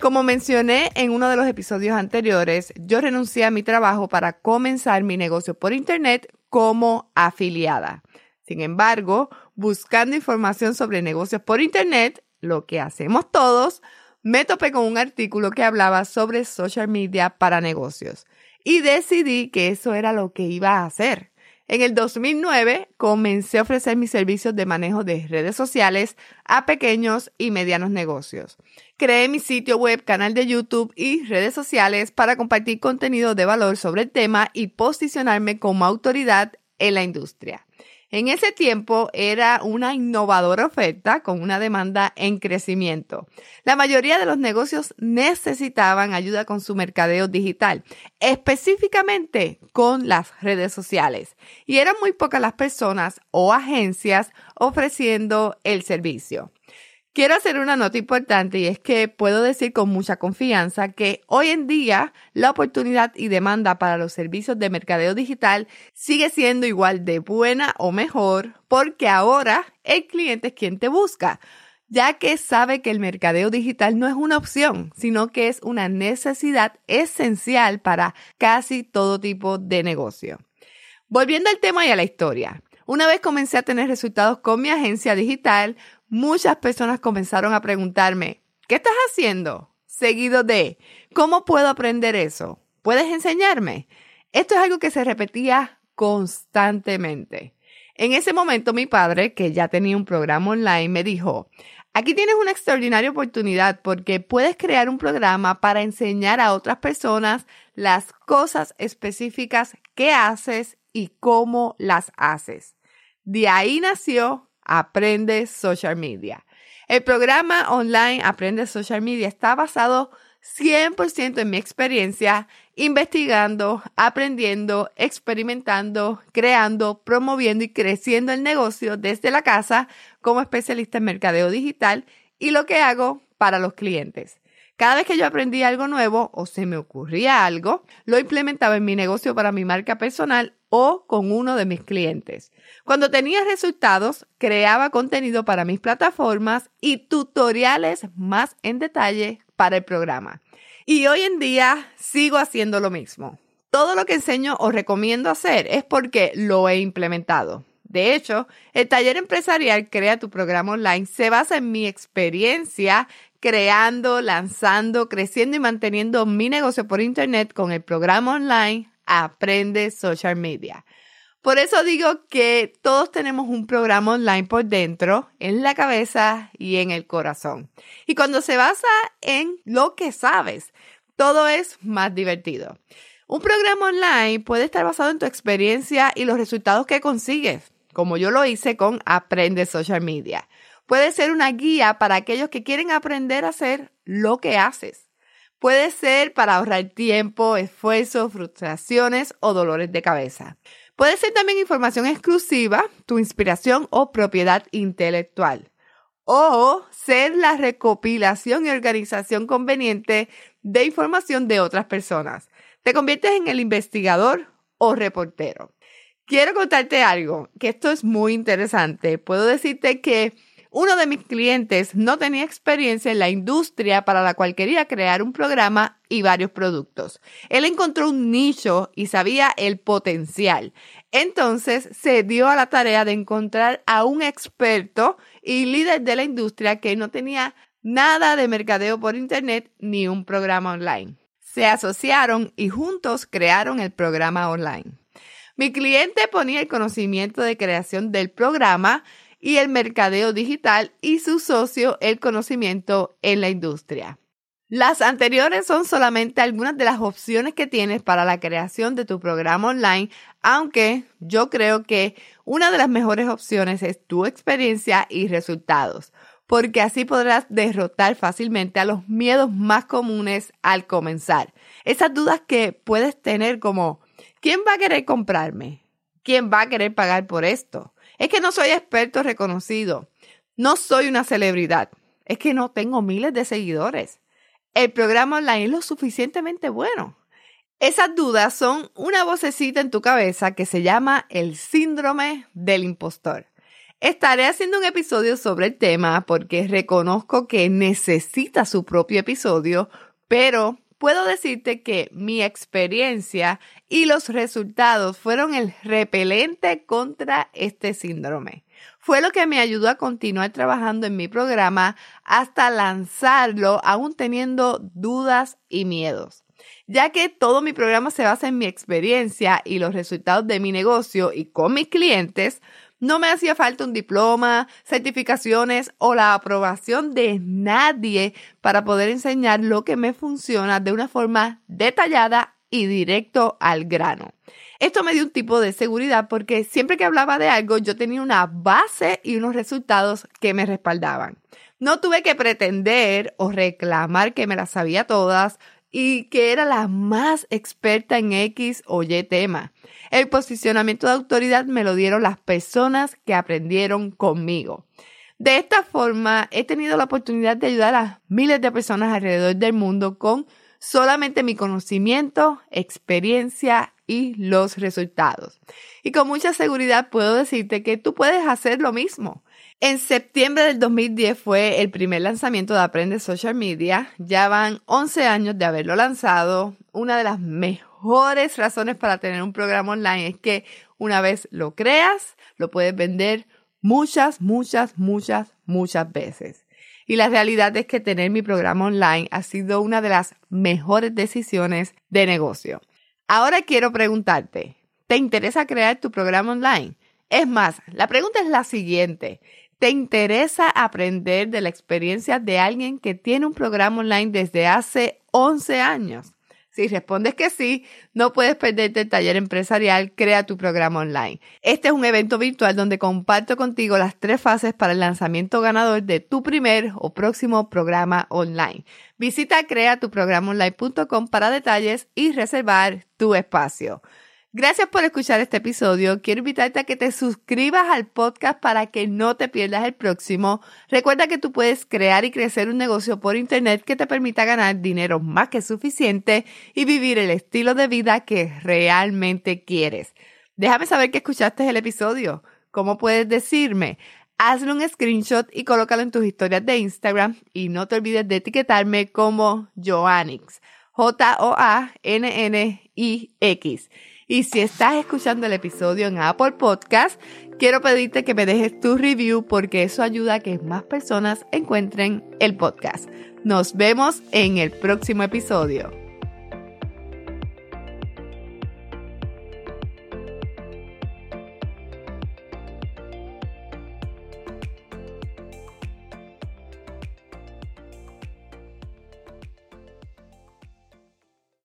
Como mencioné en uno de los episodios anteriores, yo renuncié a mi trabajo para comenzar mi negocio por Internet como afiliada. Sin embargo, buscando información sobre negocios por Internet, lo que hacemos todos, me topé con un artículo que hablaba sobre social media para negocios y decidí que eso era lo que iba a hacer. En el 2009 comencé a ofrecer mis servicios de manejo de redes sociales a pequeños y medianos negocios. Creé mi sitio web, canal de YouTube y redes sociales para compartir contenido de valor sobre el tema y posicionarme como autoridad en la industria. En ese tiempo era una innovadora oferta con una demanda en crecimiento. La mayoría de los negocios necesitaban ayuda con su mercadeo digital, específicamente con las redes sociales. Y eran muy pocas las personas o agencias ofreciendo el servicio. Quiero hacer una nota importante y es que puedo decir con mucha confianza que hoy en día la oportunidad y demanda para los servicios de mercadeo digital sigue siendo igual de buena o mejor porque ahora el cliente es quien te busca, ya que sabe que el mercadeo digital no es una opción, sino que es una necesidad esencial para casi todo tipo de negocio. Volviendo al tema y a la historia. Una vez comencé a tener resultados con mi agencia digital, muchas personas comenzaron a preguntarme, ¿qué estás haciendo? Seguido de, ¿cómo puedo aprender eso? ¿Puedes enseñarme? Esto es algo que se repetía constantemente. En ese momento mi padre, que ya tenía un programa online, me dijo, aquí tienes una extraordinaria oportunidad porque puedes crear un programa para enseñar a otras personas las cosas específicas que haces y cómo las haces. De ahí nació Aprende Social Media. El programa online Aprende Social Media está basado 100% en mi experiencia investigando, aprendiendo, experimentando, creando, promoviendo y creciendo el negocio desde la casa como especialista en mercadeo digital y lo que hago para los clientes. Cada vez que yo aprendía algo nuevo o se me ocurría algo, lo implementaba en mi negocio para mi marca personal o con uno de mis clientes. Cuando tenía resultados, creaba contenido para mis plataformas y tutoriales más en detalle para el programa. Y hoy en día sigo haciendo lo mismo. Todo lo que enseño o recomiendo hacer es porque lo he implementado. De hecho, el taller empresarial Crea tu programa online se basa en mi experiencia creando, lanzando, creciendo y manteniendo mi negocio por Internet con el programa online Aprende Social Media. Por eso digo que todos tenemos un programa online por dentro, en la cabeza y en el corazón. Y cuando se basa en lo que sabes, todo es más divertido. Un programa online puede estar basado en tu experiencia y los resultados que consigues, como yo lo hice con Aprende Social Media. Puede ser una guía para aquellos que quieren aprender a hacer lo que haces. Puede ser para ahorrar tiempo, esfuerzo, frustraciones o dolores de cabeza. Puede ser también información exclusiva, tu inspiración o propiedad intelectual. O ser la recopilación y organización conveniente de información de otras personas. Te conviertes en el investigador o reportero. Quiero contarte algo, que esto es muy interesante. Puedo decirte que uno de mis clientes no tenía experiencia en la industria para la cual quería crear un programa y varios productos. Él encontró un nicho y sabía el potencial. Entonces se dio a la tarea de encontrar a un experto y líder de la industria que no tenía nada de mercadeo por Internet ni un programa online. Se asociaron y juntos crearon el programa online. Mi cliente ponía el conocimiento de creación del programa y el mercadeo digital y su socio el conocimiento en la industria. Las anteriores son solamente algunas de las opciones que tienes para la creación de tu programa online, aunque yo creo que una de las mejores opciones es tu experiencia y resultados. porque así podrás derrotar fácilmente a los miedos más comunes al comenzar. Esas dudas que puedes tener como, ¿quién va a querer comprarme? ¿Quién va a querer pagar por esto? Es que no soy experto reconocido. No soy una celebridad. Es que no tengo miles de seguidores. El programa online es lo suficientemente bueno. Esas dudas son una vocecita en tu cabeza que se llama el síndrome del impostor. Estaré haciendo un episodio sobre el tema porque reconozco que necesita su propio episodio, pero puedo decirte que mi experiencia y los resultados fueron el repelente contra este síndrome. Fue lo que me ayudó a continuar trabajando en mi programa hasta lanzarlo aún teniendo dudas y miedos ya que todo mi programa se basa en mi experiencia y los resultados de mi negocio y con mis clientes, no me hacía falta un diploma, certificaciones o la aprobación de nadie para poder enseñar lo que me funciona de una forma detallada y directo al grano. Esto me dio un tipo de seguridad porque siempre que hablaba de algo yo tenía una base y unos resultados que me respaldaban. No tuve que pretender o reclamar que me las sabía todas y que era la más experta en X o Y tema. El posicionamiento de autoridad me lo dieron las personas que aprendieron conmigo. De esta forma, he tenido la oportunidad de ayudar a miles de personas alrededor del mundo con solamente mi conocimiento, experiencia y los resultados. Y con mucha seguridad puedo decirte que tú puedes hacer lo mismo. En septiembre del 2010 fue el primer lanzamiento de Aprende Social Media. Ya van 11 años de haberlo lanzado. Una de las mejores razones para tener un programa online es que una vez lo creas, lo puedes vender muchas, muchas, muchas, muchas veces. Y la realidad es que tener mi programa online ha sido una de las mejores decisiones de negocio. Ahora quiero preguntarte, ¿te interesa crear tu programa online? Es más, la pregunta es la siguiente. ¿Te interesa aprender de la experiencia de alguien que tiene un programa online desde hace 11 años? Si respondes que sí, no puedes perderte el taller empresarial Crea tu programa online. Este es un evento virtual donde comparto contigo las tres fases para el lanzamiento ganador de tu primer o próximo programa online. Visita creatuprogramonline.com para detalles y reservar tu espacio. Gracias por escuchar este episodio. Quiero invitarte a que te suscribas al podcast para que no te pierdas el próximo. Recuerda que tú puedes crear y crecer un negocio por internet que te permita ganar dinero más que suficiente y vivir el estilo de vida que realmente quieres. Déjame saber que escuchaste el episodio. ¿Cómo puedes decirme? Hazle un screenshot y colócalo en tus historias de Instagram y no te olvides de etiquetarme como Joannix. J-O-A-N-N-I-X. Y si estás escuchando el episodio en Apple Podcast, quiero pedirte que me dejes tu review porque eso ayuda a que más personas encuentren el podcast. Nos vemos en el próximo episodio.